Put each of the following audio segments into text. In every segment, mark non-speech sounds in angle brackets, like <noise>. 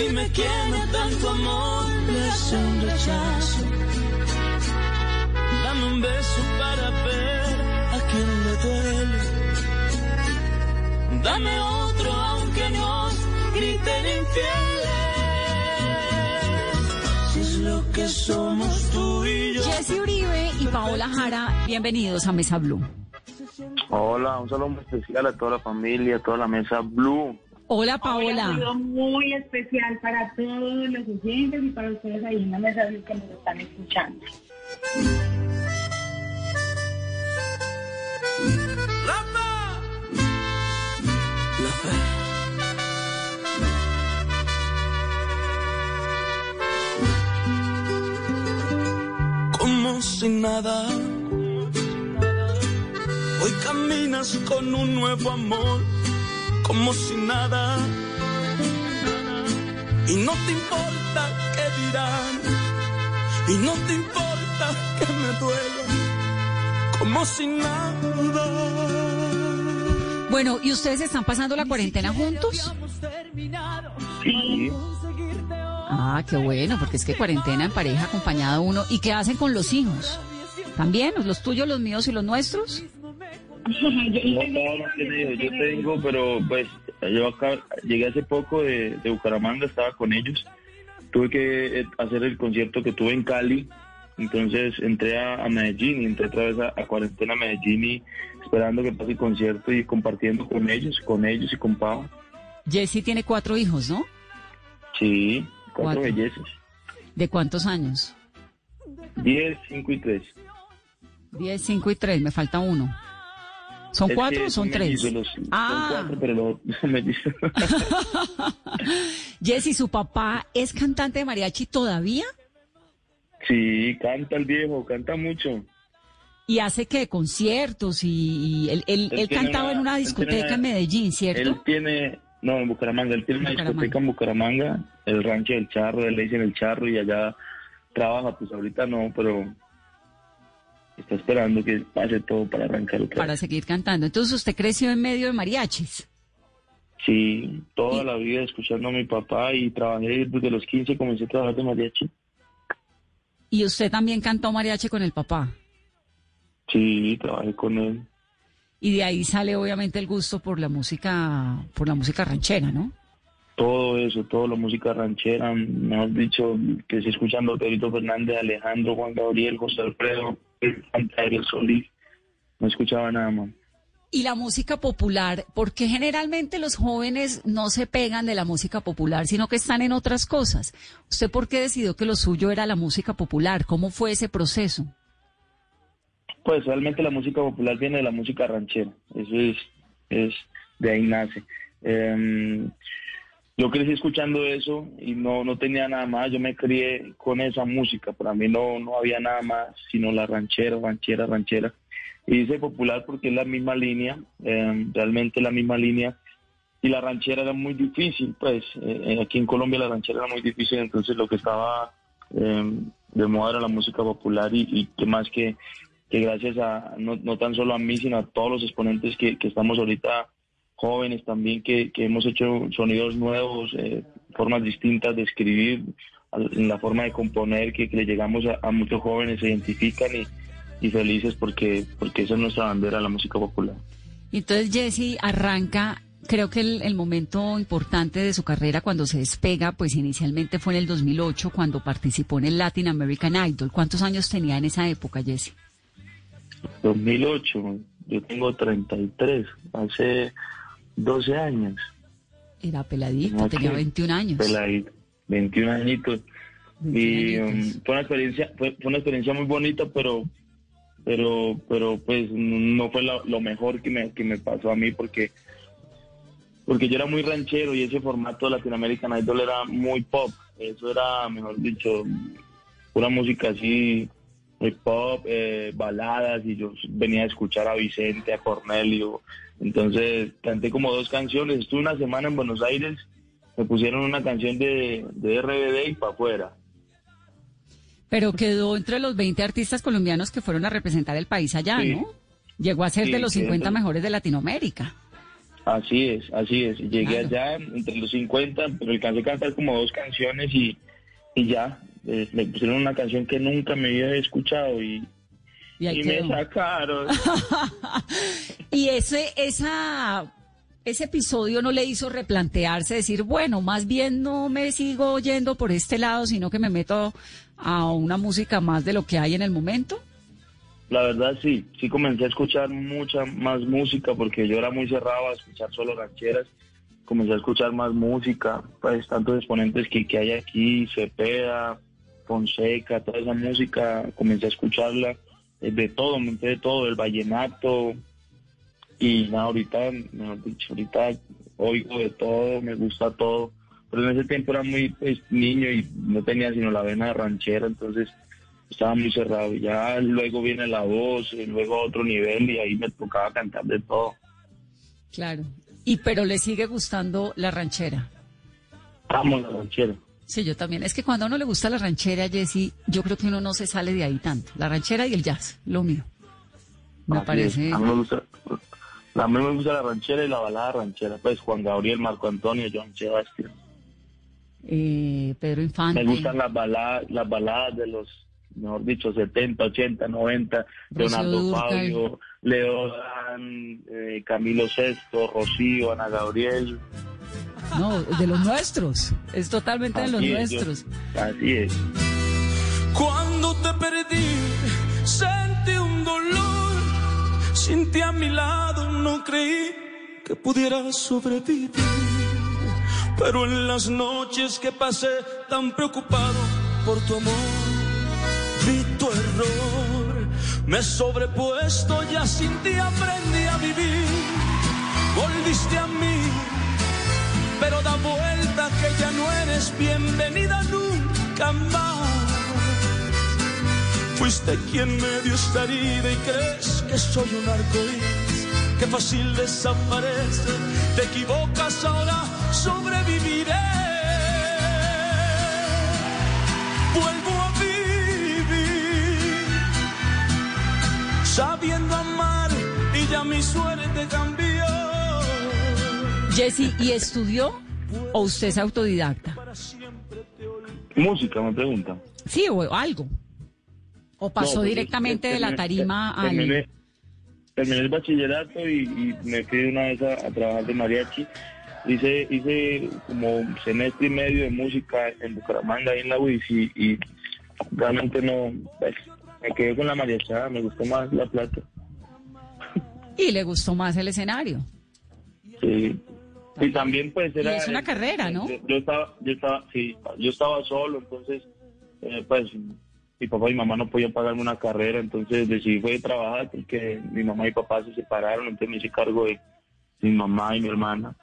Dime quién a tanto amor le hace un rechazo. Dame un beso para ver a quien le duele. Dame otro aunque nos griten infieles. Si es lo que somos tú y yo. Jesse Uribe y Paola Jara, bienvenidos a Mesa Blue. Hola, un saludo muy especial a toda la familia, a toda la mesa Blue. Hola Un Paola. saludo muy especial para todos los oyentes y para ustedes ahí en la mesa que nos están escuchando. La fe. Como si nada. Hoy caminas con un nuevo amor, como si nada. Y no te importa qué dirán, y no te importa que me duela, como si nada. Bueno, ¿y ustedes están pasando la cuarentena juntos? Sí, Ah, qué bueno, porque es que cuarentena en pareja acompañada uno. ¿Y qué hacen con los hijos? ¿También? ¿Los tuyos, los míos y los nuestros? <laughs> no todos los tiene hijos, yo tengo, pero pues yo acá llegué hace poco de, de Bucaramanga, estaba con ellos. Tuve que eh, hacer el concierto que tuve en Cali, entonces entré a, a Medellín y entré otra vez a, a cuarentena a Medellín y esperando que pase el concierto y compartiendo con ellos, con ellos y con Pau. Jesse tiene cuatro hijos, ¿no? Sí, cuatro, Cuatro. bellezas. ¿De cuántos años? Diez, cinco y tres. Diez, cinco y tres, me falta uno. ¿Son Es cuatro o son tres? los- Ah. Son cuatro, pero. <laughs> Jesse, ¿su papá es cantante de mariachi todavía? sí, canta el viejo, canta mucho. Y hace que conciertos y, y él, él- Él él cantaba una- en una él discoteca una- en Medellín, Él ¿cierto? tiene, no, en Bucaramanga, él tiene una Bucaramanga. discoteca en Bucaramanga, el rancho del charro, él le dicen el charro y allá trabaja, pues ahorita no, pero está esperando que pase todo para arrancar otra Para vez. seguir cantando. Entonces usted creció en medio de mariachis. Sí, toda Y- la vida escuchando a mi papá y trabajé desde los 15, comencé a trabajar de mariachi. Y usted también cantó mariachi con el papá. Sí, trabajé con él. Y de ahí sale obviamente el gusto por la música, por la música ranchera, ¿no? todo eso, toda la música ranchera, mejor dicho, que se escuchando Pedrito Fernández, Alejandro, Juan Gabriel, José Alfredo, Ariel Solís, no escuchaba nada más. Y la música popular, porque generalmente los jóvenes no se pegan de la música popular, sino que están en otras cosas. ¿Usted por qué decidió que lo suyo era la música popular? ¿Cómo fue ese proceso? Pues realmente la música popular viene de la música ranchera, eso es, es de ahí nace. Em, yo crecí escuchando eso y no, no tenía nada más, yo me crié con esa música, para mí no, no había nada más sino la ranchera, ranchera, ranchera. Y dice popular porque es la misma línea, em, realmente la misma línea. Y la ranchera era muy difícil, pues eh, aquí en Colombia la ranchera era muy difícil, entonces lo que estaba em, de moda era la música popular y, y que más que, que gracias a, no, no tan solo a mí, sino a todos los exponentes que, que estamos ahorita jóvenes también, que, que hemos hecho sonidos nuevos, eh, formas distintas de escribir, en la forma de componer, que, que le llegamos a, a muchos jóvenes, se identifican y, y felices porque, porque esa es nuestra bandera, la música popular. Y entonces Jesse arranca, creo que el, el momento importante de su carrera cuando se despega, pues inicialmente fue en el 2008 cuando participó en el Latin American Idol. ¿Cuántos años tenía en esa época, Jesse? 2008, yo tengo 33, hace 12 años. Era peladito, No, tenía sí. 21 años. peladito, 21 añitos. 21 Y um, fue una experiencia, fue, fue una experiencia muy bonita, pero, pero, pero pues no fue lo, lo mejor que me, que me pasó a mí porque porque yo era muy ranchero y ese formato de Latinoamerican Idol era muy pop. Eso era, mejor dicho, pura música así, muy pop, eh, baladas, y yo venía a escuchar a Vicente, a Cornelio. Entonces canté como dos canciones. Estuve una semana en Buenos Aires, me pusieron una canción de, de RBD y para afuera. Pero quedó entre los 20 artistas colombianos que fueron a representar el país allá, Sí. ¿no? Llegó a ser Sí, de los sí, 50 entonces- mejores de Latinoamérica. Así es, así es. Llegué Claro. allá entre los 50, pero alcancé a cantar como dos canciones y, y ya. Eh, me pusieron una canción que nunca me había escuchado y, Y me sacaron. <laughs> Y ese, esa, ese episodio no le hizo replantearse, decir, bueno, más bien no me sigo yendo por este lado, sino que me meto a una música más de lo que hay en el momento. La verdad sí, sí comencé a escuchar mucha más música porque yo era muy cerrado a escuchar solo rancheras. Comencé a escuchar más música, pues tantos exponentes que, que hay aquí, Cepeda, Fonseca, toda esa música, comencé a escucharla eh, de todo, me enteré de todo, el vallenato. Y nada, ahorita, mejor dicho, ahorita oigo de todo, me gusta todo. Pero en ese tiempo era muy pues, niño y no tenía sino la vena de ranchera, entonces estaba muy cerrado. Ya luego viene la voz, y luego a otro nivel y ahí me tocaba cantar de todo. Claro. Y pero le sigue gustando la ranchera. Vamos la ranchera. Sí, yo también. Es que cuando a uno le gusta la ranchera, Jessy, yo creo que uno no se sale de ahí tanto. La ranchera y el jazz, lo mío. Me Así parece. es. A mí me gusta, a mí me gusta la ranchera y la balada ranchera. Pues Juan Gabriel, Marco Antonio, John Sebastián. eh, Pedro Infante. Me gustan las baladas, las baladas de los, mejor dicho, 70, 80, 90, Rocío Leonardo. Fabio, Leo Dan, eh, Camilo Sesto, Rocío, Ana Gabriel. No, de los nuestros. Es totalmente de los yo- nuestros. así es. Cuando te perdí, sentí un dolor. Sin ti a mi lado no creí que pudiera sobrevivir. Pero en las noches que pasé tan preocupado por tu amor, vi tu error. Me he sobrepuesto, ya sin ti aprendí a vivir. Volviste a mí, pero da vuelta que ya no eres bienvenida nunca más. Fuiste quien me dio esta herida y crees que soy un arcoíris, que fácil desaparece. Te equivocas ahora, sobreviviré. Vuelvo a vivir, sabiendo amar y ya mi suerte cambió. Jessy, ¿y estudió o usted es autodidacta? Música, me pregunta. Sí, o algo. ¿O pasó No, pues, directamente de la tarima al... terminé, terminé el bachillerato y, y me fui una vez a, a trabajar de mariachi. Hice, hice como un semestre y medio de música en Bucaramanga, ahí en la UIS, y, y realmente no, pues, me quedé con la mariachada, me gustó más la plata. Y le gustó más el escenario. Sí. Y también pues era... es una carrera, ¿no? Yo, yo estaba, yo estaba, sí, yo estaba solo, entonces, eh, pues, mi papá y mamá no podían pagarme una carrera, entonces decidí fue trabajar porque mi mamá y papá se separaron, entonces me hice cargo de mi mamá y mi hermana.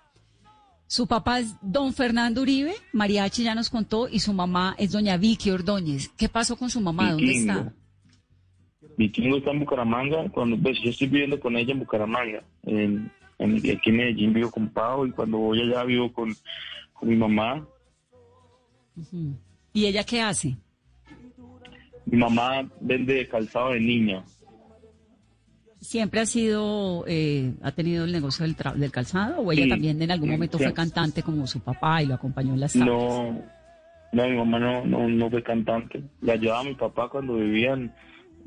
Su papá es don Fernando Uribe, Mariachi ya nos contó, y su mamá es doña Vicky Ordóñez. ¿Qué pasó con su mamá? ¿Dónde está? Vikingo está en Bucaramanga, cuando pues yo estoy viviendo con ella en Bucaramanga, en, en- aquí en Medellín vivo con Pau y cuando voy allá vivo con, con mi mamá. ¿Y ella qué hace? Mi mamá vende calzado de niña. ¿Siempre ha sido, eh, ha tenido el negocio del, tra- del calzado o ella Sí, también en algún momento sí. fue cantante como su papá y lo acompañó en las tardes? No, no, mi mamá no, no, no fue cantante. Le ayudaba a mi papá cuando vivían.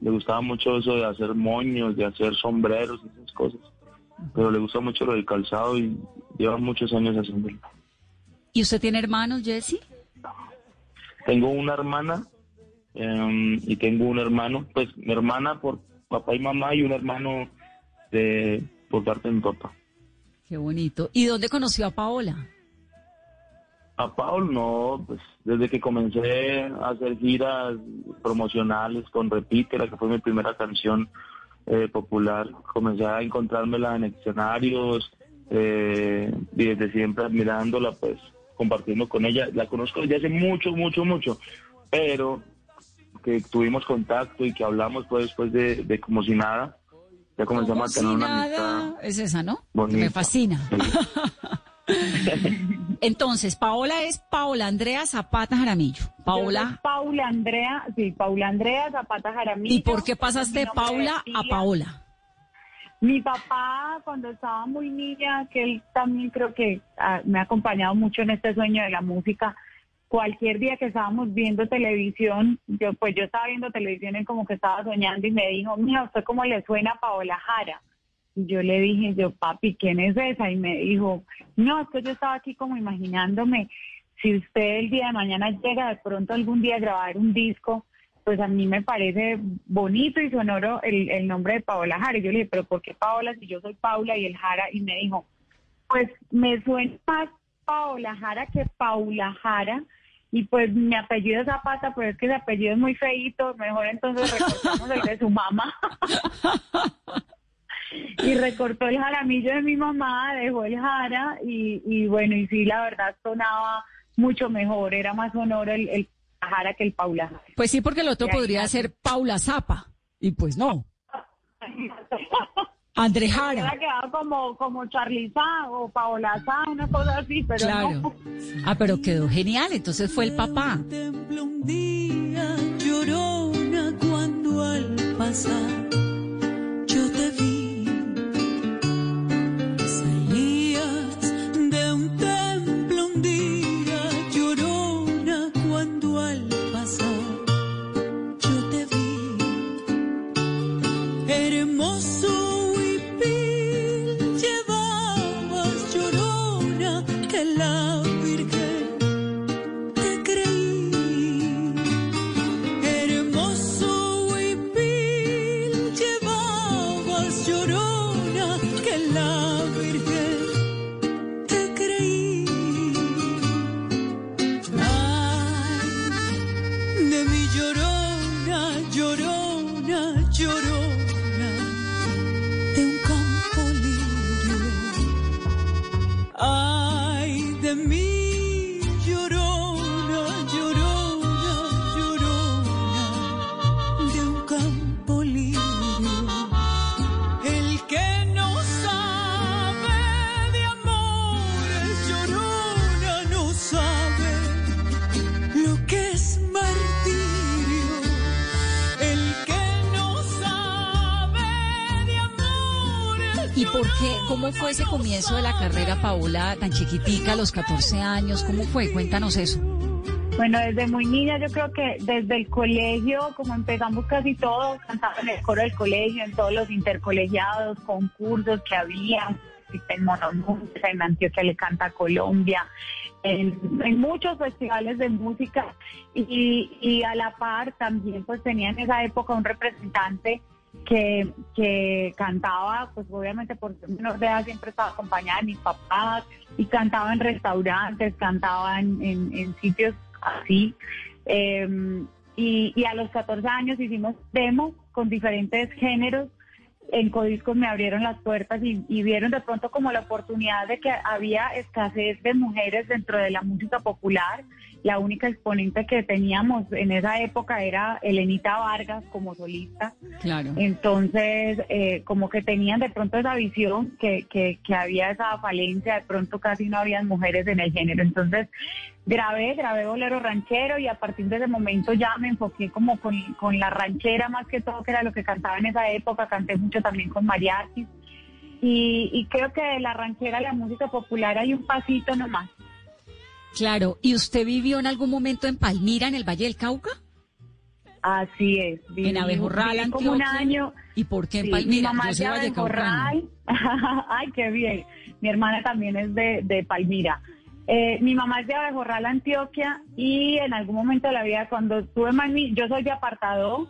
Le gustaba mucho eso de hacer moños, de hacer sombreros y esas cosas. Pero le gusta mucho lo del calzado y lleva muchos años haciéndolo. ¿Y usted tiene hermanos, Jesse? Tengo una hermana em, y tengo un hermano. Pues mi hermana por papá y mamá y un hermano de por parte de mi papá. Qué bonito. ¿Y dónde conoció a Paola? A Paul no, pues desde que comencé a hacer giras promocionales con Repítela, que fue mi primera canción eh, popular, comencé a encontrármela en escenarios, eh, y desde siempre admirándola, pues compartiendo con ella. La conozco desde hace mucho, mucho, mucho, pero que tuvimos contacto y que hablamos pues después de, de como si nada. Ya comenzamos a tener si una nada, amistad. es esa, ¿no? bonita. Me fascina. Sí. <laughs> <laughs> Entonces, Paola es Paola Andrea Zapata Jaramillo. Paola, Paula Andrea, sí, Paula Andrea Zapata Jaramillo. ¿y por qué pasaste de Paula a. Paola? Mi papá, cuando estaba muy niña, que él también creo que ah, me ha acompañado mucho en este sueño de la música, cualquier día que estábamos viendo televisión, yo pues yo estaba viendo televisión y como que estaba soñando y me dijo, mira, ¿usted cómo le suena a Paola Jara? Y yo le dije, yo, papi, ¿quién es esa? Y me dijo, no, es que yo estaba aquí como imaginándome, si usted el día de mañana llega de pronto algún día a grabar un disco, pues a mí me parece bonito y sonoro el, el nombre de Paola Jara. Y yo le dije, pero ¿por qué Paola si yo soy Paula y el Jara? Y me dijo, pues me suena más Paola Jara que Paula Jara. Y pues mi apellido es Zapata, pero es que ese apellido es muy feíto. Mejor entonces <laughs> recortamos el de su mamá. <laughs> <laughs> y recortó el jaramillo de mi mamá, dejó el jara y, y bueno, y sí, la verdad sonaba mucho mejor, era más sonoro el, el jara que el Paula Jara. Pues sí, porque el otro Ya, podría ya. ser Paula Zapa. Y pues no. <laughs> André Jara. Quedado como, como Charly Sa o Paola Sa, una cosa así, pero Claro. no. Ah, pero quedó genial. Entonces fue el papá. Templo un día llorona cuando al pasar Hermoso por qué? ¿Cómo fue ese comienzo de la carrera, Paola, tan chiquitica, a los 14 años? ¿Cómo fue? Cuéntanos eso. Bueno, desde muy niña yo creo que desde el colegio, como empezamos casi todos, cantaba en el coro del colegio, en todos los intercolegiados, concursos que había, en Monomundo, en Antioquia le canta Colombia, en, en muchos festivales de música y, y a la par también pues tenía en esa época un representante que, que cantaba, pues obviamente por ser menor de siempre estaba acompañada de mis papás y cantaba en restaurantes, cantaba en, en- sitios así. Eh, y, y a los 14 años hicimos demo con diferentes géneros. En Codiscos me abrieron las puertas y, y vieron de pronto como la oportunidad de que había escasez de mujeres dentro de la música popular. La única exponente que teníamos en esa época era Elenita Vargas como solista. Claro. Entonces, eh, como que tenían de pronto esa visión que, que, que había esa falencia, de pronto casi no habían mujeres en el género. Entonces, grabé, grabé bolero ranchero y a partir de ese momento ya me enfoqué como con, con la ranchera más que todo, que era lo que cantaba en esa época. Canté mucho también con mariachis. Y, y creo que de la ranchera a la música popular hay un pasito nomás. Claro. ¿Y usted vivió en algún momento en Palmira, en el Valle del Cauca? Así es. En viví- Abejorral, viví como un año. ¿Y por qué en Sí, Palmira? Mi mamá Yo es soy de vallecaucana. Abejorral. <laughs> Ay, qué bien. Mi hermana también es de, de Palmira. Eh, mi mamá es de Abejorral, Antioquia, y en algún momento de la vida, cuando estuve más ni- yo soy de apartado,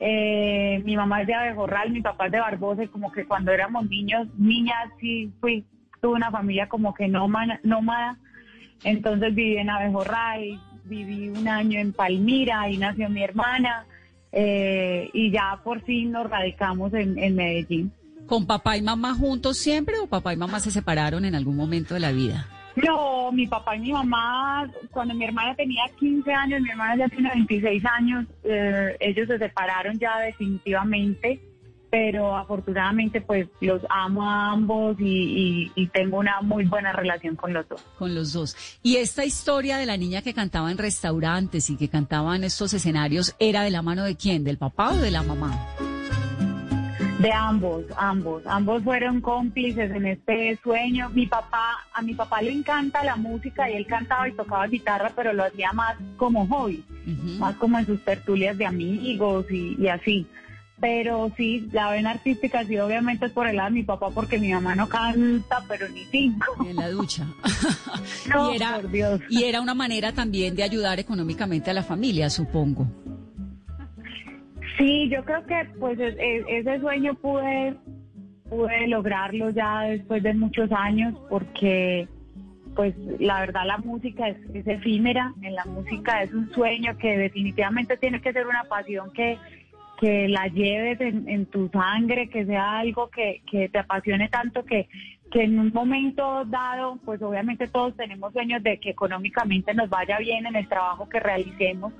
eh, mi mamá es de Abejorral, mi papá es de Barbosa, y como que cuando éramos niños, niñas, sí fui, tuve una familia como que nómada, nómada. Entonces viví en Abejorral, viví un año en Palmira, ahí nació mi hermana, eh, y ya por fin nos radicamos en, en Medellín. ¿Con papá y mamá juntos siempre o papá y mamá se separaron en algún momento de la vida? No, mi papá y mi mamá, cuando mi hermana tenía 15 años, mi hermana ya tiene 26 años, eh, ellos se separaron ya definitivamente, pero afortunadamente pues los amo a ambos y, y- y tengo una muy buena relación con los dos. Con los dos. Y esta historia de la niña que cantaba en restaurantes y que cantaba en estos escenarios, ¿era de la mano de quién? ¿Del papá o de la mamá? De ambos, ambos, ambos fueron cómplices en este sueño. Mi papá, a mi papá le encanta la música y él cantaba y tocaba guitarra, pero lo hacía más como hobby, más como en sus tertulias de amigos y, y así. Pero sí, la vena artística sí obviamente es por el lado de mi papá porque mi mamá no canta, pero ni cinco. En la ducha. <laughs> No, y, era, por Dios. y era una manera también de ayudar económicamente a la familia, supongo. Sí, yo creo que pues ese sueño pude, pude lograrlo ya después de muchos años porque pues la verdad la música es, es efímera, en la música es un sueño que definitivamente tiene que ser una pasión que, que la lleves en, en tu sangre, que sea algo que, que te apasione tanto que, que en un momento dado, pues obviamente todos tenemos sueños de que económicamente nos vaya bien en el trabajo que realicemos,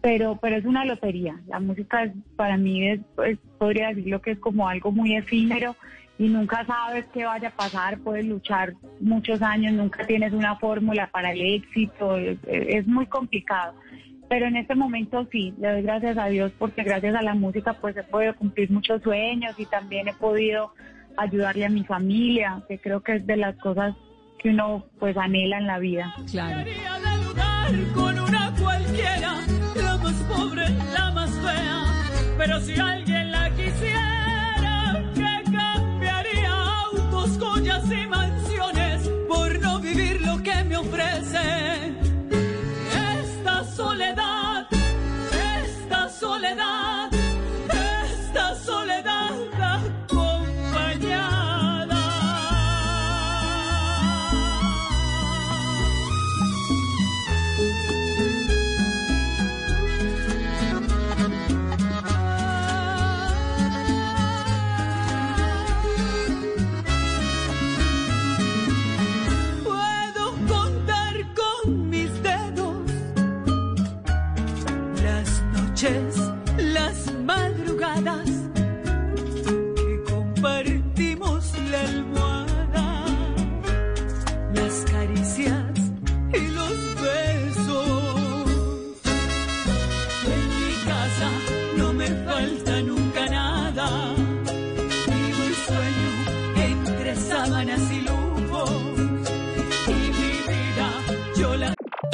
pero pero es una lotería. La música es, para mí es, podría decirlo que es como algo muy efímero y nunca sabes qué vaya a pasar, puedes luchar muchos años, nunca tienes una fórmula para el éxito, es muy complicado. Pero en este momento sí, le doy gracias a Dios porque gracias a la música pues he podido cumplir muchos sueños y también he podido ayudarle a mi familia, que creo que es de las cosas que uno pues anhela en la vida. Claro. Con una cualquiera, la más pobre, la más fea. Pero si alguien la quisiera,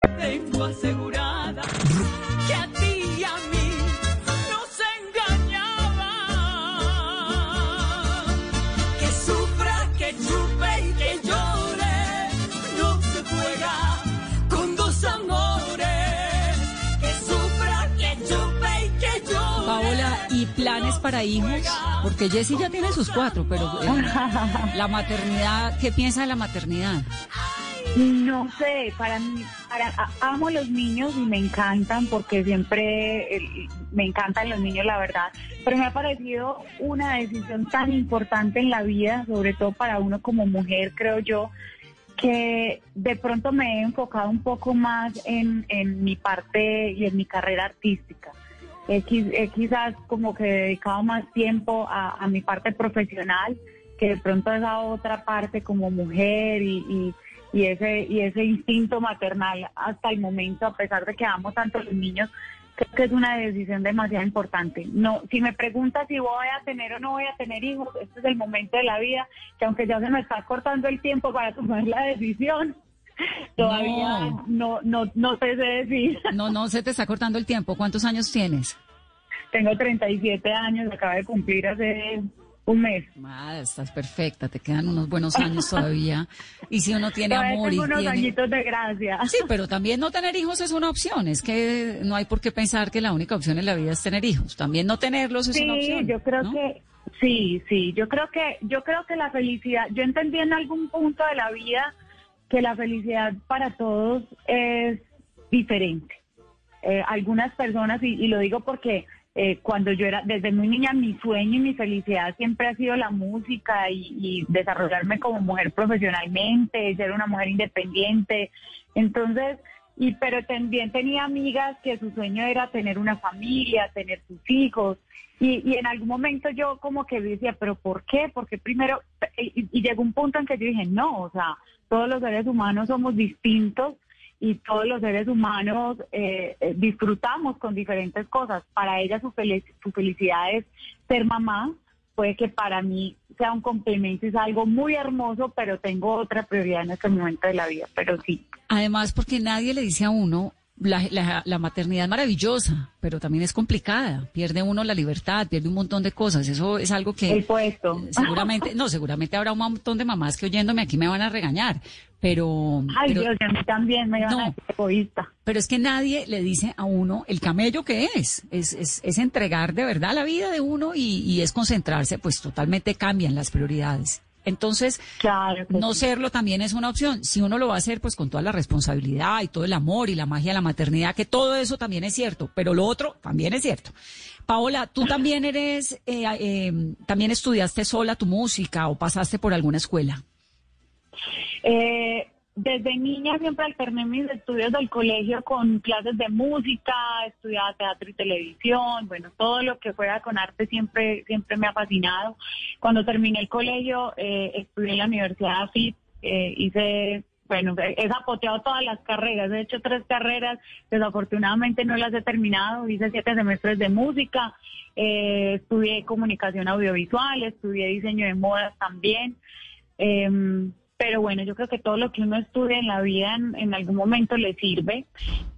tengo asegurada que a ti y a mí nos engañaba. Que sufra, que chupe y que llore, no se juega con dos amores. Que sufra, que chupe y que llore. Paola, ¿y planes para hijos? Porque Jessie ya tiene sus cuatro, pero eh, <laughs> la maternidad, ¿qué piensa de la maternidad? No sé, para mí, para, amo los niños y me encantan porque siempre me encantan los niños, la verdad. Pero me ha parecido una decisión tan importante en la vida, sobre todo para uno como mujer, creo yo, que de pronto me he enfocado un poco más en, en mi parte y en mi carrera artística. He, he quizás como que dedicado más tiempo a, a mi parte profesional que de pronto esa otra parte como mujer y, y, y ese y ese instinto maternal hasta el momento, a pesar de que amo tanto a los niños, creo que es una decisión demasiado importante. No, si me preguntas si voy a tener o no voy a tener hijos, este es el momento de la vida que aunque ya se me está cortando el tiempo para tomar la decisión, <laughs> todavía no no no, sé qué decir. No, no, se te está cortando el tiempo. ¿Cuántos años tienes? Tengo 37 años, acabo de cumplir hace un mes. Estás perfecta, te quedan unos buenos años todavía. Y si uno tiene Todavía amor tengo y unos tiene... añitos de gracia. Sí, pero también no tener hijos es una opción. Es que no hay por qué pensar que la única opción en la vida es tener hijos. También no tenerlos es una Sí, opción. yo creo ¿no? que sí, sí, yo creo que yo creo que la felicidad, yo entendí en algún punto de la vida que la felicidad para todos es diferente. Eh, algunas personas y, y lo digo porque eh, cuando yo era desde muy niña mi sueño y mi felicidad siempre ha sido la música y, desarrollarme como mujer profesionalmente, ser una mujer independiente. Entonces, y pero también tenía amigas que su sueño era tener una familia, tener sus hijos. Y, y en algún momento yo como que decía, pero ¿por qué? Porque primero, y llegó un punto en que yo dije, no, o sea, todos los seres humanos somos distintos y todos los seres humanos eh, eh, disfrutamos con diferentes cosas. Para ella su, su felicidad es ser mamá, puede que para mí sea un complemento, es algo muy hermoso, pero tengo otra prioridad en este momento de la vida, pero sí. Además, porque nadie le dice a uno, la, la- la maternidad es maravillosa, pero también es complicada. Pierde uno la libertad, pierde un montón de cosas. Eso es algo que... El puesto. Seguramente, no, seguramente habrá un montón de mamás que oyéndome aquí me van a regañar, pero... Ay, pero- Dios, a mí también me No. a decir egoísta. Pero es que nadie le dice a uno el camello que es. Es, es, es entregar de verdad la vida de uno y, y es concentrarse, pues totalmente cambian las prioridades. Entonces, Claro no sí. serlo también es una opción. Si uno lo va a hacer, pues con toda la responsabilidad y todo el amor y la magia de la maternidad, que todo eso también es cierto, pero lo otro también es cierto. Paola, tú también eres, eh, eh, también estudiaste sola tu música o pasaste por alguna escuela. Eh, desde niña siempre alterné mis estudios del colegio con clases de música, estudiaba teatro y televisión, bueno, todo lo que fuera con arte siempre, siempre me ha fascinado. Cuando terminé el colegio, eh, estudié en la Universidad AFIT, eh, hice, bueno, he zapoteado todas las carreras, he hecho tres carreras, desafortunadamente no las he terminado, hice siete semestres de música, eh, estudié comunicación audiovisual, estudié diseño de modas también. Em, pero bueno, yo creo que todo lo que uno estudia en la vida en, en algún momento le sirve.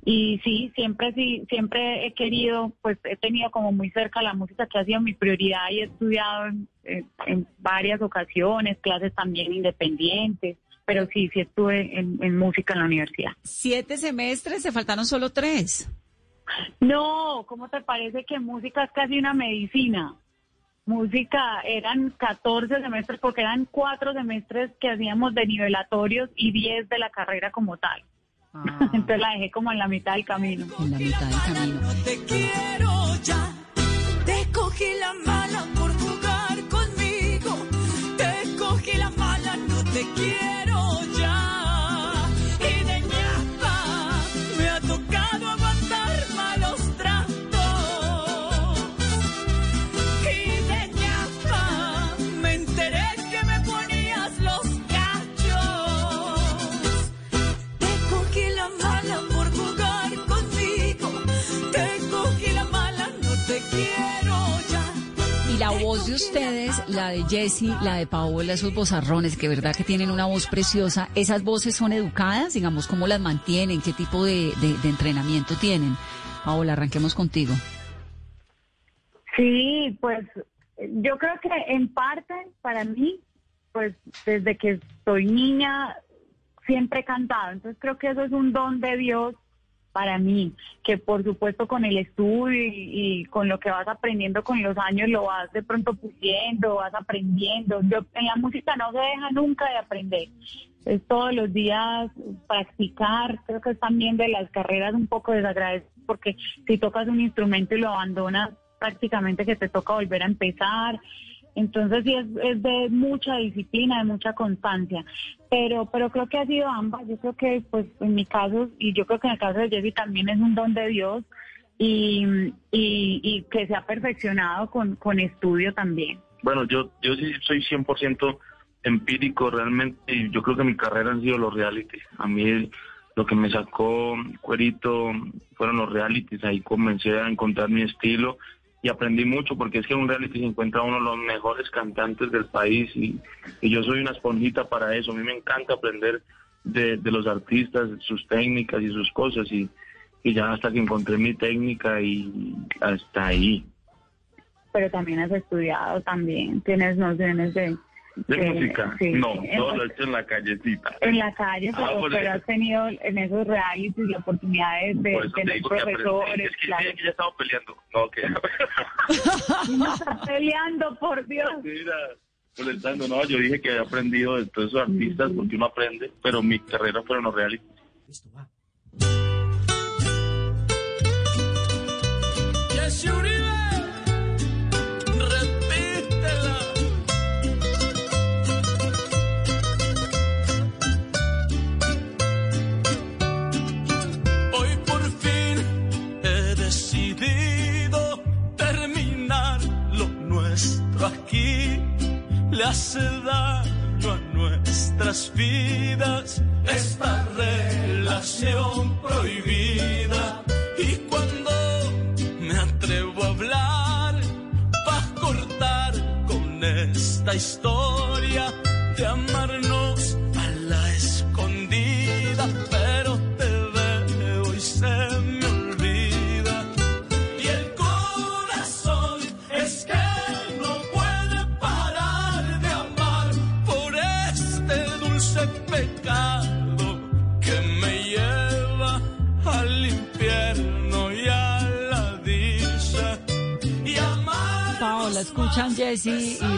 Y sí, siempre sí, siempre he querido, pues he tenido como muy cerca la música que ha sido mi prioridad y he estudiado en, en- en varias ocasiones, clases también independientes, pero sí, sí estuve en, música en la universidad. Siete semestres, te faltaron solo tres. No, ¿cómo te parece que música es casi una medicina? Música eran 14 semestres porque eran cuatro semestres que hacíamos de nivelatorios y 10 de la carrera como tal. Ah, <laughs> Entonces la dejé como en la mitad del camino. en la mitad del camino. No te quiero ya. Te cogí la mala Y la voz de ustedes, la de Jessie, la de Paola, esos vozarrones, que verdad que tienen una voz preciosa, ¿esas voces son educadas? Digamos, ¿cómo las mantienen? ¿Qué tipo de- de entrenamiento tienen? Paola, arranquemos contigo. Sí, pues yo creo que en parte para mí, pues desde que soy niña siempre he cantado, entonces creo que eso es un don de Dios para mí, que por supuesto con el estudio y, con lo que vas aprendiendo con los años lo vas de pronto puliendo, vas aprendiendo. Yo, en la música no se deja nunca de aprender, es todos los días practicar, creo que es también de las carreras un poco desagradecido porque si tocas un instrumento y lo abandonas prácticamente que te toca volver a empezar. Entonces sí es, es de mucha disciplina, de mucha constancia, pero pero creo que ha sido ambas. Yo creo que pues en mi caso y yo creo que en el caso de Jessy también es un don de Dios y, y, que se ha perfeccionado con, con estudio también. Bueno, yo, yo sí soy 100% empírico realmente y yo creo que mi carrera han sido los realities. A mí lo que me sacó cuerito fueron los realities. Ahí comencé a encontrar mi estilo y aprendí mucho porque es que en un reality se encuentra uno de los mejores cantantes del país y, yo soy una esponjita para eso. A mí me encanta aprender de, de los artistas, sus técnicas y sus cosas y, y ya hasta que encontré mi técnica y hasta ahí. pero también has estudiado, también tienes nociones de... ¿De música? sí, no, todo lo he hecho en la callecita. En la calle, Ah, pero, pero has tenido en esos realities la oportunidad de, de tener que profesores, Es que, claro. ya estamos peleando. No, que... <laughs> No estás peleando, por Dios. Mira, molestando, no, yo dije que había aprendido de todos esos artistas porque uno aprende, pero mi carrera fueron los reality. Jesse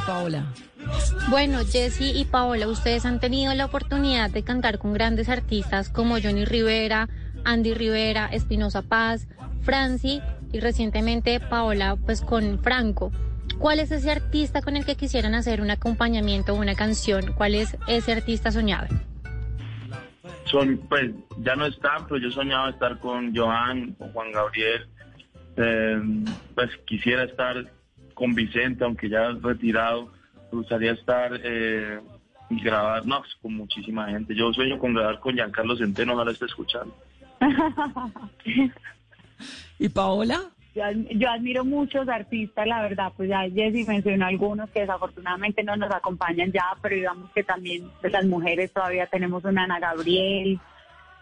Paola. Bueno, Jessy y Paola, ustedes han tenido la oportunidad de cantar con grandes artistas como Johnny Rivera, Andy Rivera, Espinosa Paz, Franci y recientemente Paola pues con Franco. ¿Cuál es ese artista con el que quisieran hacer un acompañamiento o una canción? ¿Cuál es ese artista soñado? Son, pues, ya no están, pero yo soñaba estar con Joan, con Juan Gabriel. Eh, pues quisiera estar con Vicente, aunque ya retirado. Me gustaría estar eh, y grabar, no, pues, con muchísima gente. Yo sueño con grabar con Giancarlo Centeno, ojalá esté escuchando. <laughs> ¿Y Paola? Yo, yo admiro muchos artistas, la verdad, pues ya Jessy mencionó algunos que desafortunadamente no nos acompañan ya, pero digamos que también de las mujeres todavía tenemos una Ana Gabriel.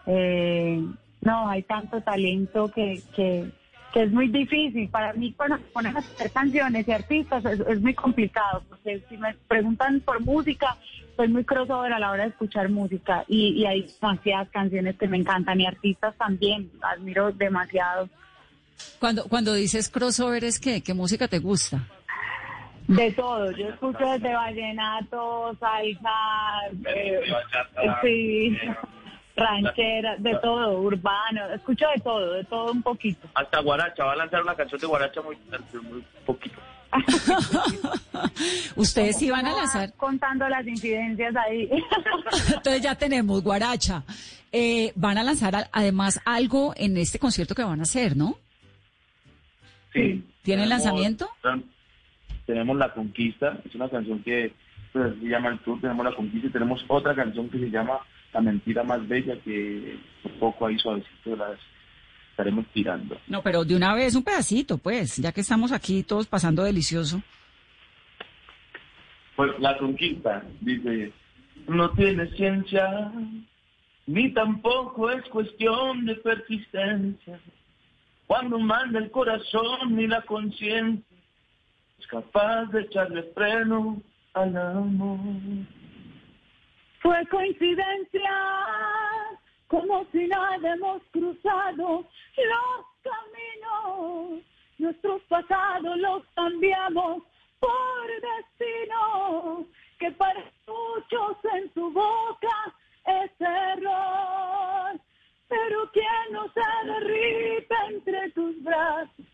Eh, no, hay tanto talento que, que, que es muy difícil. Para mí, cuando me ponen a hacer canciones y artistas, es, es muy complicado, porque si me preguntan por música, soy muy crossover a la hora de escuchar música y, y hay demasiadas canciones que me encantan y artistas también, admiro demasiado. Cuando, cuando dices crossover, ¿es qué? ¿Qué música te gusta? De todo, yo escucho desde vallenato, salsa, eh, sí, ranchera, de todo, urbano, escucho de todo, de todo un poquito. Hasta Guaracha, va a lanzar una canción de Guaracha muy, muy poquito. <laughs> Ustedes sí van a ¿Cómo lanzar. Contando las incidencias ahí. <laughs> Entonces ya tenemos Guaracha. Eh, van a lanzar además algo en este concierto que van a hacer, ¿no? Sí. ¿Tienen Tenemos- lanzamiento? Tenemos La Conquista, es una canción que pues, se llama El Tour, tenemos La Conquista y tenemos otra canción que se llama La Mentira Más Bella, que un poco ahí suavecito las estaremos tirando. No, pero de una vez un pedacito, pues, ya que estamos aquí todos pasando delicioso. Pues La Conquista dice, no tiene ciencia, ni tampoco es cuestión de persistencia. Cuando manda el corazón ni la conciencia, es capaz de echarle freno al amor. Fue coincidencia, como si nada hemos cruzado los caminos. Nuestros pasados los cambiamos por destino, que para muchos en su boca es error. Pero quien no se derrite entre tus brazos,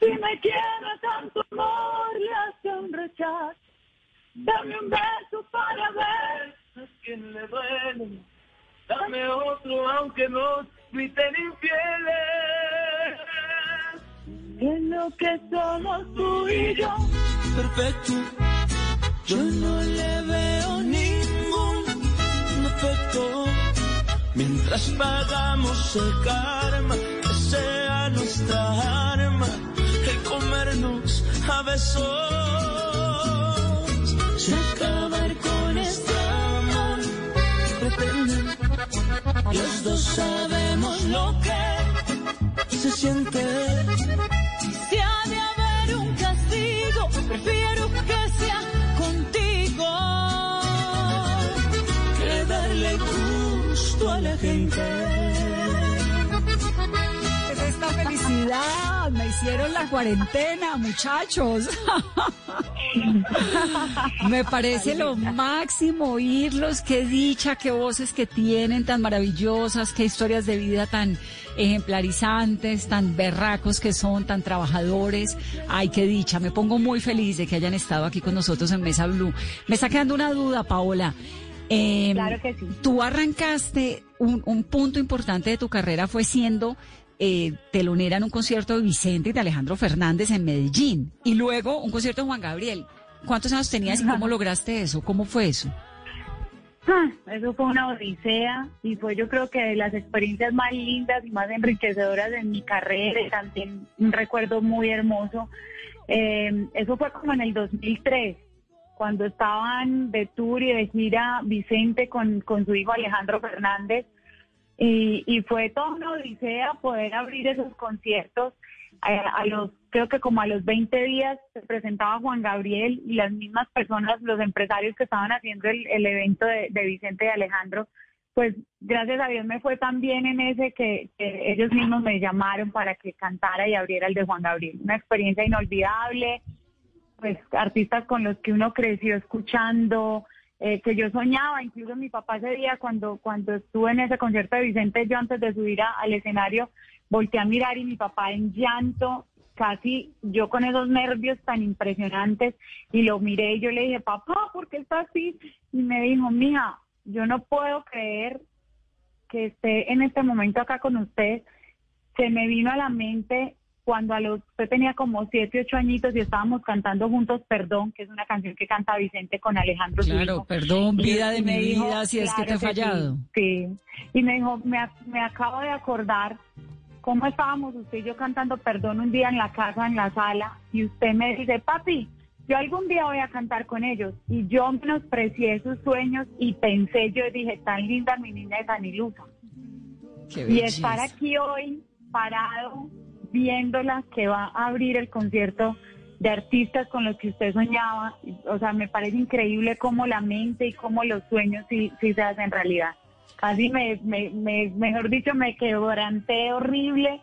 si me quiere tanto amor, le hace un rechazo. Dame un beso para ver quien le duele. Dame otro aunque nos griten infieles. en lo que somos tú y yo. perfecto. Yo no le veo ningún defecto. Mientras pagamos el karma, que sea nuestra arma, el comernos a besos. Los dos sabemos lo que se siente. Si ha de haber un castigo, prefiero que sea contigo. Que darle gusto a la gente. Es esta felicidad, me hicieron la cuarentena, muchachos. <laughs> me parece lo máximo oírlos, qué dicha, qué voces que tienen tan maravillosas, qué historias de vida tan ejemplarizantes, tan berracos que son, tan trabajadores. Ay, qué dicha, me pongo muy feliz de que hayan estado aquí con nosotros en Mesa Blue. Me está quedando una duda, Paola. Eh, Claro que sí. Tú arrancaste, un, un punto importante de tu carrera fue siendo eh, telonera en un concierto de Vicente y de Alejandro Fernández en Medellín y luego un concierto de Juan Gabriel. ¿Cuántos años tenías y cómo lograste eso? ¿Cómo fue eso? Ah, Eso fue una odisea y fue yo creo que de las experiencias más lindas y más enriquecedoras de mi carrera también un recuerdo muy hermoso. Eh, eso fue como en el 2003, cuando estaban de tour y de gira Vicente con, con su hijo Alejandro Fernández y, y fue toda una odisea poder abrir esos conciertos. A, a los creo que como a los 20 días se presentaba Juan Gabriel y las mismas personas, los empresarios que estaban haciendo el, evento de, de Vicente y Alejandro, pues gracias a Dios me fue tan bien en ese que ellos mismos me llamaron para que cantara y abriera el de Juan Gabriel. Una experiencia inolvidable, pues artistas con los que uno creció escuchando, eh, que yo soñaba, incluso mi papá ese día cuando, cuando estuve en ese concierto de Vicente, yo antes de subir al escenario, volteé a mirar y mi papá en llanto, casi yo con esos nervios tan impresionantes, y lo miré y yo le dije, papá, ¿por qué está así? Y me dijo, mija, yo no puedo creer que esté en este momento acá con usted. Se me vino a la mente cuando a los, usted tenía como siete, ocho añitos y estábamos cantando juntos Perdón, que es una canción que canta Vicente con Alejandro. Claro, perdón, Y- vida de y mi dijo, vida, si es que te he sí, fallado. Sí, Y me dijo, me, me acabo de acordar cómo estábamos usted y yo cantando Perdón un día en la casa, en la sala, y usted me dice, papi, yo algún día voy a cantar con ellos. Y yo menosprecié sus sueños y pensé, yo dije, tan linda mi niña de tan ilusa. Qué Y estar aquí hoy parado viéndola que va a abrir el concierto de artistas con los que usted soñaba, o sea, me parece increíble cómo la mente y cómo los sueños sí, sí se hacen realidad. Casi me, me, me- mejor dicho, me quebranté horrible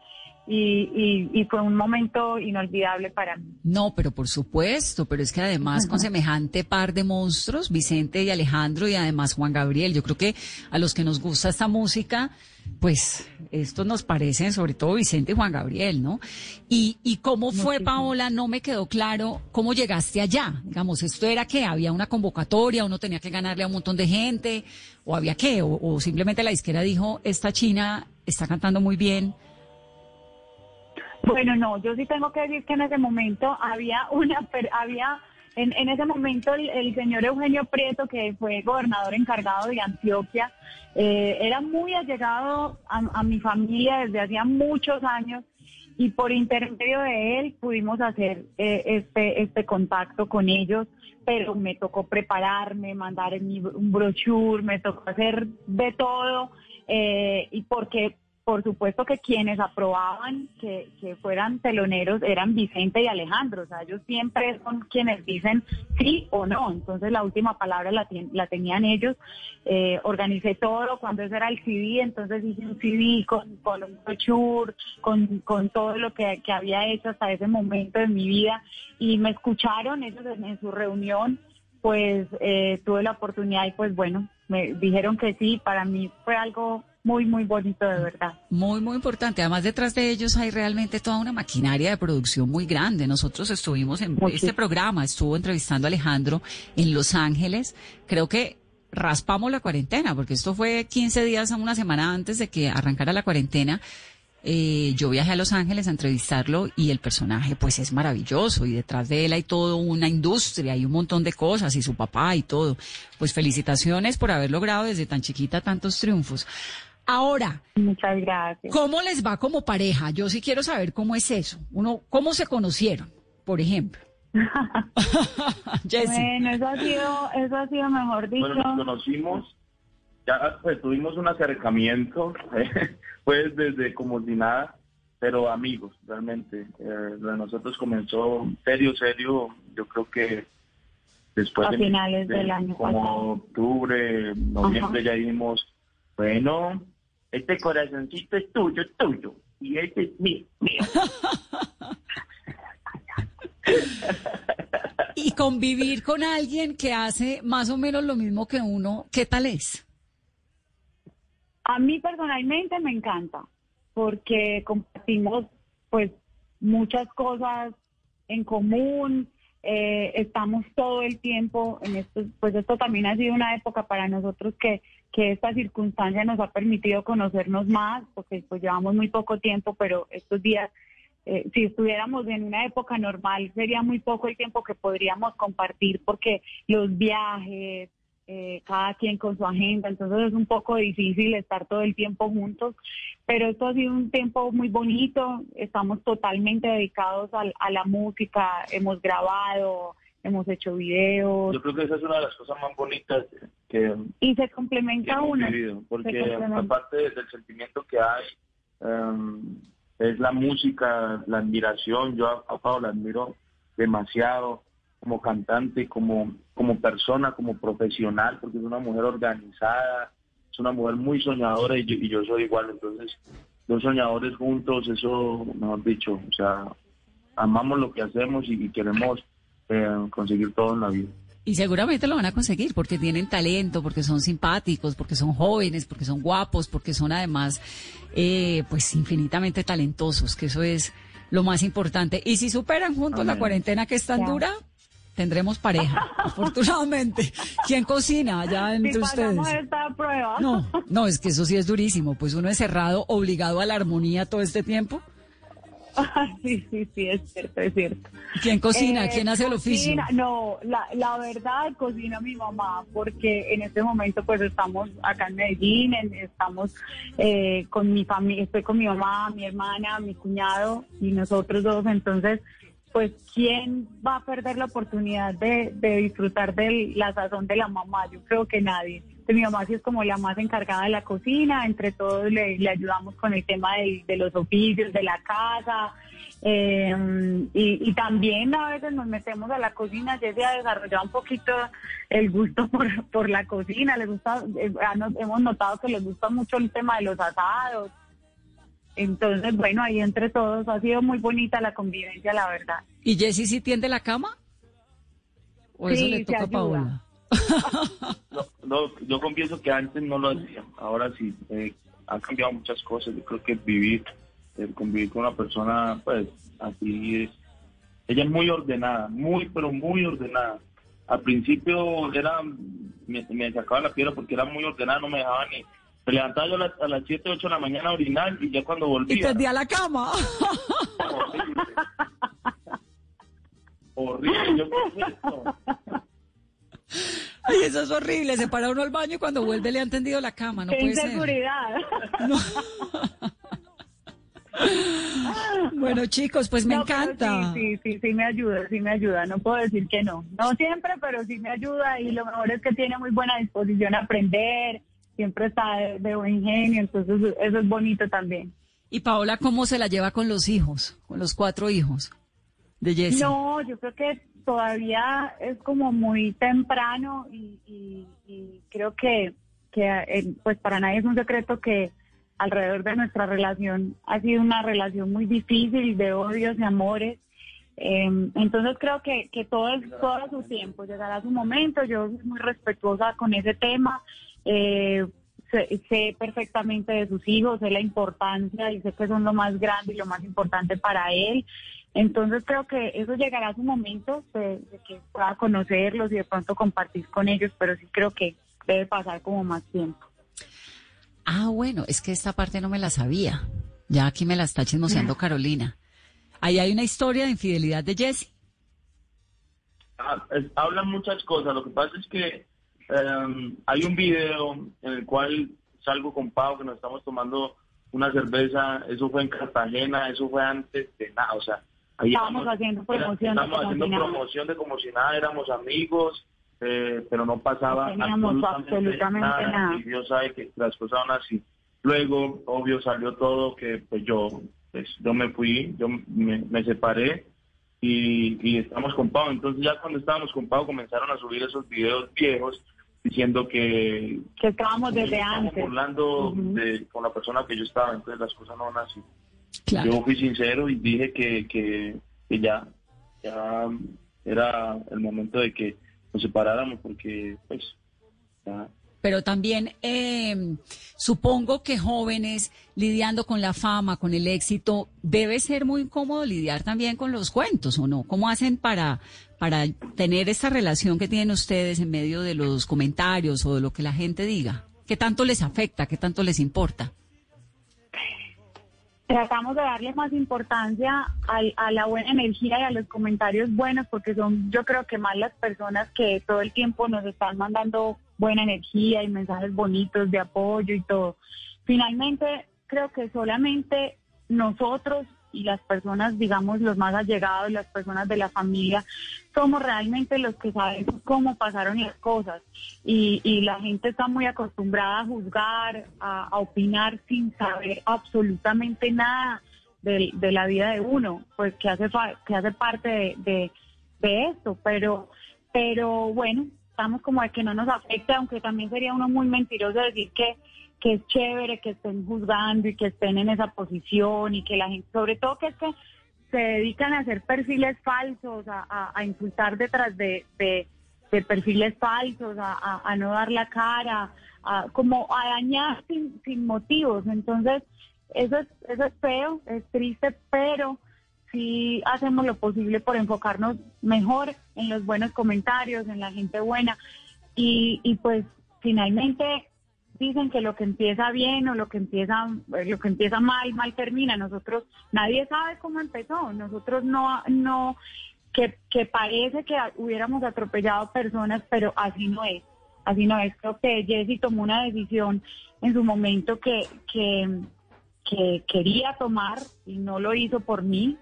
y, y, y fue un momento inolvidable para mí. No, pero por supuesto, pero es que además con semejante par de monstruos, Vicente y Alejandro y además Juan Gabriel, yo creo que a los que nos gusta esta música, pues estos nos parecen, sobre todo Vicente y Juan Gabriel, ¿no? Y, y cómo fue, Paola, no me quedó claro cómo llegaste allá. Digamos, esto era que había una convocatoria, uno tenía que ganarle a un montón de gente, o había qué, o, o simplemente la disquera dijo, esta china está cantando muy bien. Bueno, no, yo sí tengo que decir que en ese momento había una, per- había, en, en ese momento el, señor Eugenio Prieto, que fue gobernador encargado de Antioquia, eh, era muy allegado a, a mi familia desde hacía muchos años y por intermedio de él pudimos hacer eh, este, este contacto con ellos, pero me tocó prepararme, mandar mi- un brochure, me tocó hacer de todo, eh, y porque por supuesto que quienes aprobaban que, que fueran teloneros eran Vicente y Alejandro, o sea, ellos siempre son quienes dicen sí o no, entonces la última palabra la, tien- la tenían ellos, Eh, organicé todo, cuando ese era el CD, entonces hice un CD con, con un brochure, con, con todo lo que, había hecho hasta ese momento de mi vida, y me escucharon ellos en, en su reunión, pues eh, tuve la oportunidad y pues bueno, me dijeron que sí, para mí fue algo muy, muy bonito de verdad. Muy, muy importante. Además, detrás de ellos hay realmente toda una maquinaria de producción muy grande. Nosotros estuvimos en Muchísimo. este programa, estuvo entrevistando a Alejandro en Los Ángeles. Creo que raspamos la cuarentena, porque esto fue 15 días a una semana antes de que arrancara la cuarentena. Eh, yo viajé a Los Ángeles a entrevistarlo y el personaje pues es maravilloso y detrás de él hay toda una industria, hay un montón de cosas y su papá y todo. Pues felicitaciones por haber logrado desde tan chiquita tantos triunfos. Ahora, Muchas gracias. ¿Cómo les va como pareja? Yo sí quiero saber cómo es eso. Uno, ¿Cómo se conocieron, por ejemplo? <laughs> Bueno, eso ha sido, eso ha sido mejor dicho. Bueno, nos conocimos, ya pues tuvimos un acercamiento, <laughs> pues desde como si nada, pero amigos, realmente. Eh, lo de nosotros comenzó serio, serio, yo creo que después A de, finales del año como pasado. octubre, noviembre Ajá. ya dijimos, bueno, Este corazoncito es tuyo, tuyo. Y este es mío, mío. <laughs> Y convivir con alguien que hace más o menos lo mismo que uno, ¿qué tal es? A mí personalmente me encanta porque compartimos pues muchas cosas en común, eh, estamos todo el tiempo en esto, pues esto también ha sido una época para nosotros que, que esta circunstancia nos ha permitido conocernos más, porque pues llevamos muy poco tiempo, pero estos días, eh, si estuviéramos en una época normal, sería muy poco el tiempo que podríamos compartir, porque los viajes, eh, cada quien con su agenda, entonces es un poco difícil estar todo el tiempo juntos, pero esto ha sido un tiempo muy bonito, estamos totalmente dedicados al- a, la música, hemos grabado, hemos hecho videos Yo creo que esa es una de las cosas más bonitas que, y se complementa Se porque complementa. aparte del sentimiento que hay, em, es la música, la admiración. Yo a, a Pau la admiro demasiado como cantante, como, como persona, como profesional, porque es una mujer organizada, es una mujer muy soñadora y yo, y yo soy igual. Entonces, dos soñadores juntos, eso, mejor dicho, o sea, amamos lo que hacemos y, y queremos eh, conseguir todo en la vida. Y seguramente lo van a conseguir porque tienen talento, porque son simpáticos, porque son jóvenes, porque son guapos, porque son además, eh, pues, infinitamente talentosos, que eso es lo más importante. Y si superan juntos la cuarentena que es tan Ya. dura, tendremos pareja, <laughs> afortunadamente. ¿Quién cocina allá entre ustedes? esta prueba. No, no, es que eso sí es durísimo, pues uno es cerrado, obligado a la armonía todo este tiempo. <laughs> sí, sí, sí, es cierto, es cierto. ¿Quién cocina? Eh, ¿Quién hace el oficio? cocina- No, la, la verdad cocina mi mamá, porque en este momento pues estamos acá en Medellín, en- estamos eh, con mi familia, estoy con mi mamá, mi hermana, mi cuñado y nosotros dos, entonces pues quién va a perder la oportunidad de, de disfrutar de la sazón de la mamá, yo creo que nadie. Entonces, mi mamá sí es como la más encargada de la cocina, entre todos le, le ayudamos con el tema de los oficios, de la casa, eh, y, y también a veces nos metemos a la cocina, Jessy ha desarrollado un poquito el gusto <laughs> por, por la cocina, le gusta, eh, hemos notado que les gusta mucho el tema de los asados. Entonces, bueno, ahí entre todos ha sido muy bonita la convivencia, la verdad. ¿Y Jessy sí tiende la cama? ¿O eso Sí, le se toca a. Paola? No, no, yo confieso que antes no lo hacía, ahora sí. Eh, han cambiado muchas cosas. Yo creo que vivir, el convivir con una persona, pues así es. Ella es muy ordenada, muy, pero muy ordenada. Al principio era, me, me sacaba la piedra porque era muy ordenada, no me dejaba ni. Me levantaba yo a las, a las 7, 8 de la mañana a orinar y ya cuando Y volvía. tendía la cama. Horrible. Horrible. Yo, ¿qué es esto? Ay, eso es horrible. Se para uno al baño y cuando vuelve le han tendido la cama. No Qué puede ser. inseguridad. No. <laughs> Bueno, chicos, pues me No, encanta. Sí, sí, sí, sí me ayuda, sí me ayuda. No puedo decir que no. No siempre, pero sí me ayuda y lo mejor es que tiene muy buena disposición a aprender. Siempre está de, de buen genio, entonces eso es bonito también. Y Paola, ¿cómo se la lleva con los hijos? Con los cuatro hijos de Jessy. No, yo creo que todavía es como muy temprano y, creo que, que eh, pues para nadie es un secreto que alrededor de nuestra relación ha sido una relación muy difícil de odios y amores. Eh, entonces creo que, que todo es todo su tiempo, llegará su momento, yo soy muy respetuosa con ese tema, eh, sé, sé perfectamente de sus hijos, sé la importancia y sé que son lo más grande y lo más importante para él. Entonces creo que eso llegará a su momento de, de que pueda conocerlos y de pronto compartir con ellos, pero sí creo que debe pasar como más tiempo. Ah, bueno, es que esta parte no me la sabía. Ya aquí me la está chismoseando <laughs> Carolina. Ahí hay una historia de infidelidad de Jessy. Ah, hablan muchas cosas. Lo que pasa es que em, hay un video en el cual salgo con Pau, que nos estamos tomando una cerveza. Eso fue en Cartagena, eso fue antes de nada. O sea, Estábamos éramos- haciendo promoción de estábamos como haciendo promoción de como si nada, éramos amigos, eh, pero no pasaba teníamos absolutamente nada. Y Dios sabe que las cosas son así. Luego, obvio, salió todo que pues yo, pues, yo me fui, yo me, me separé y, y estamos con Pau. Entonces ya cuando estábamos con Pau comenzaron a subir esos videos viejos diciendo que, Que estábamos desde estábamos antes. burlando de- con la persona que yo estaba, entonces las cosas no van así. Claro. Yo fui sincero y dije que, que, que ya, ya era el momento de que nos separáramos porque, pues, ya, Pero también eh, supongo que jóvenes lidiando con la fama, con el éxito, debe ser muy incómodo lidiar también con los cuentos, ¿o no? ¿Cómo hacen para, para tener esta relación que tienen ustedes en medio de los comentarios o de lo que la gente diga? ¿Qué tanto les afecta? ¿Qué tanto les importa? Tratamos de darle más importancia al- a la buena energía y a los comentarios buenos porque son yo creo que más las personas que todo el tiempo nos están mandando buena energía y mensajes bonitos de apoyo y todo. Finalmente creo que solamente nosotros y las personas, digamos, los más allegados, las personas de la familia, somos realmente los que sabemos cómo pasaron las cosas. Y, y la gente está muy acostumbrada a juzgar, a, opinar sin saber absolutamente nada de, de la vida de uno, pues que hace, que hace parte de, de, esto. Pero, pero bueno, estamos como de que no nos afecte, aunque también sería uno muy mentiroso decir que que es chévere que estén juzgando y que estén en esa posición y que la gente, sobre todo que es que se dedican a hacer perfiles falsos, a, insultar detrás de, de- de perfiles falsos, a, no dar la cara, a, como a dañar sin, sin motivos. Entonces, eso es, eso es feo, es triste, pero sí hacemos lo posible por enfocarnos mejor en los buenos comentarios, en la gente buena. Y pues finalmente dicen que lo que empieza bien o lo que empieza eh, lo que empieza mal mal termina. Nosotros nadie sabe cómo empezó. Nosotros no no que, que parece que hubiéramos atropellado personas pero así no es. Así no es. Creo que Jessy tomó una decisión en su momento que que que quería tomar y no lo hizo por mí.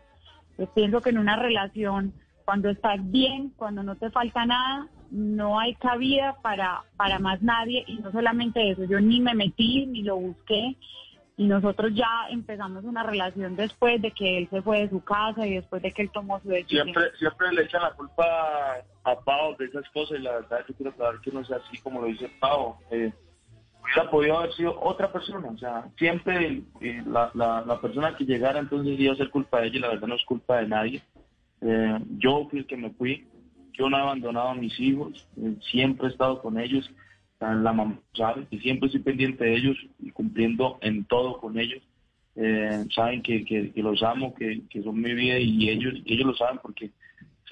Yo pienso que en una relación, cuando estás bien, cuando no te falta nada, no hay cabida para, para más nadie y no solamente eso, yo ni me metí ni lo busqué y nosotros ya empezamos una relación después de que él se fue de su casa y después de que él tomó su decisión. siempre, siempre le echan la culpa a Pau de esas cosas y la verdad yo quiero aclarar que no sea así como lo dice Pau. Eh, hubiera podido haber sido otra persona, o sea, siempre la, la, la persona que llegara entonces iba a ser culpa de ella y la verdad no es culpa de nadie. Eh, yo fui el que me fui, yo no he abandonado a mis hijos, eh, siempre he estado con ellos, la mamá sabe que siempre estoy pendiente de ellos y cumpliendo en todo con ellos. Eh, saben que, los amo, que, que son mi vida y ellos, ellos lo saben porque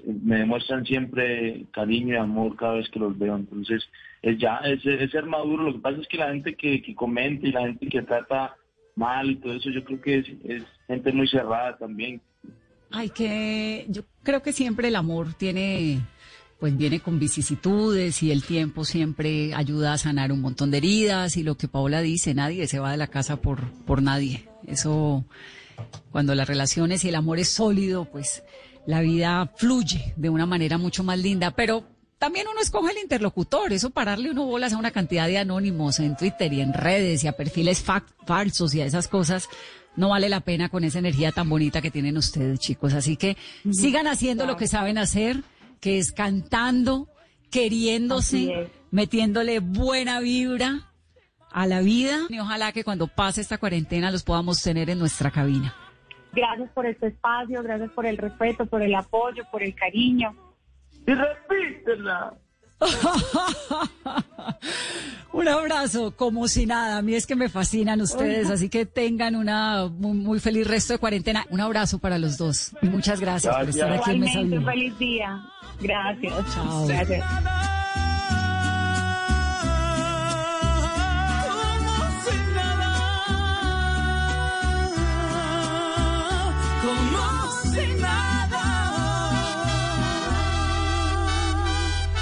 me demuestran siempre cariño y amor cada vez que los veo. Entonces, es ya, es, es ser maduro. Lo que pasa es que la gente que, que comenta y la gente que trata mal y todo eso, yo creo que es, es gente muy cerrada también. Ay, que yo creo que siempre el amor tiene, pues viene con vicisitudes y el tiempo siempre ayuda a sanar un montón de heridas y lo que Paola dice, nadie se va de la casa por, por nadie. Eso, cuando las relaciones y el amor es sólido, pues la vida fluye de una manera mucho más linda, pero también uno escoge el interlocutor, eso pararle uno bolas a una cantidad de anónimos en Twitter y en redes y a perfiles fa- falsos y a esas cosas, no vale la pena con esa energía tan bonita que tienen ustedes, chicos. Así que sigan haciendo lo que saben hacer, que es cantando, queriéndose, es. metiéndole buena vibra a la vida y ojalá que cuando pase esta cuarentena los podamos tener en nuestra cabina. Gracias por este espacio, gracias por el respeto, por el apoyo, por el cariño. Y repítela. <laughs> Un abrazo, como si nada. A mí es que me fascinan ustedes, así que tengan una muy, muy feliz resto de cuarentena. Un abrazo para los dos. Muchas gracias, por estar aquí en Mesa Igualmente, un Blue. feliz día. Gracias. Chao. Gracias.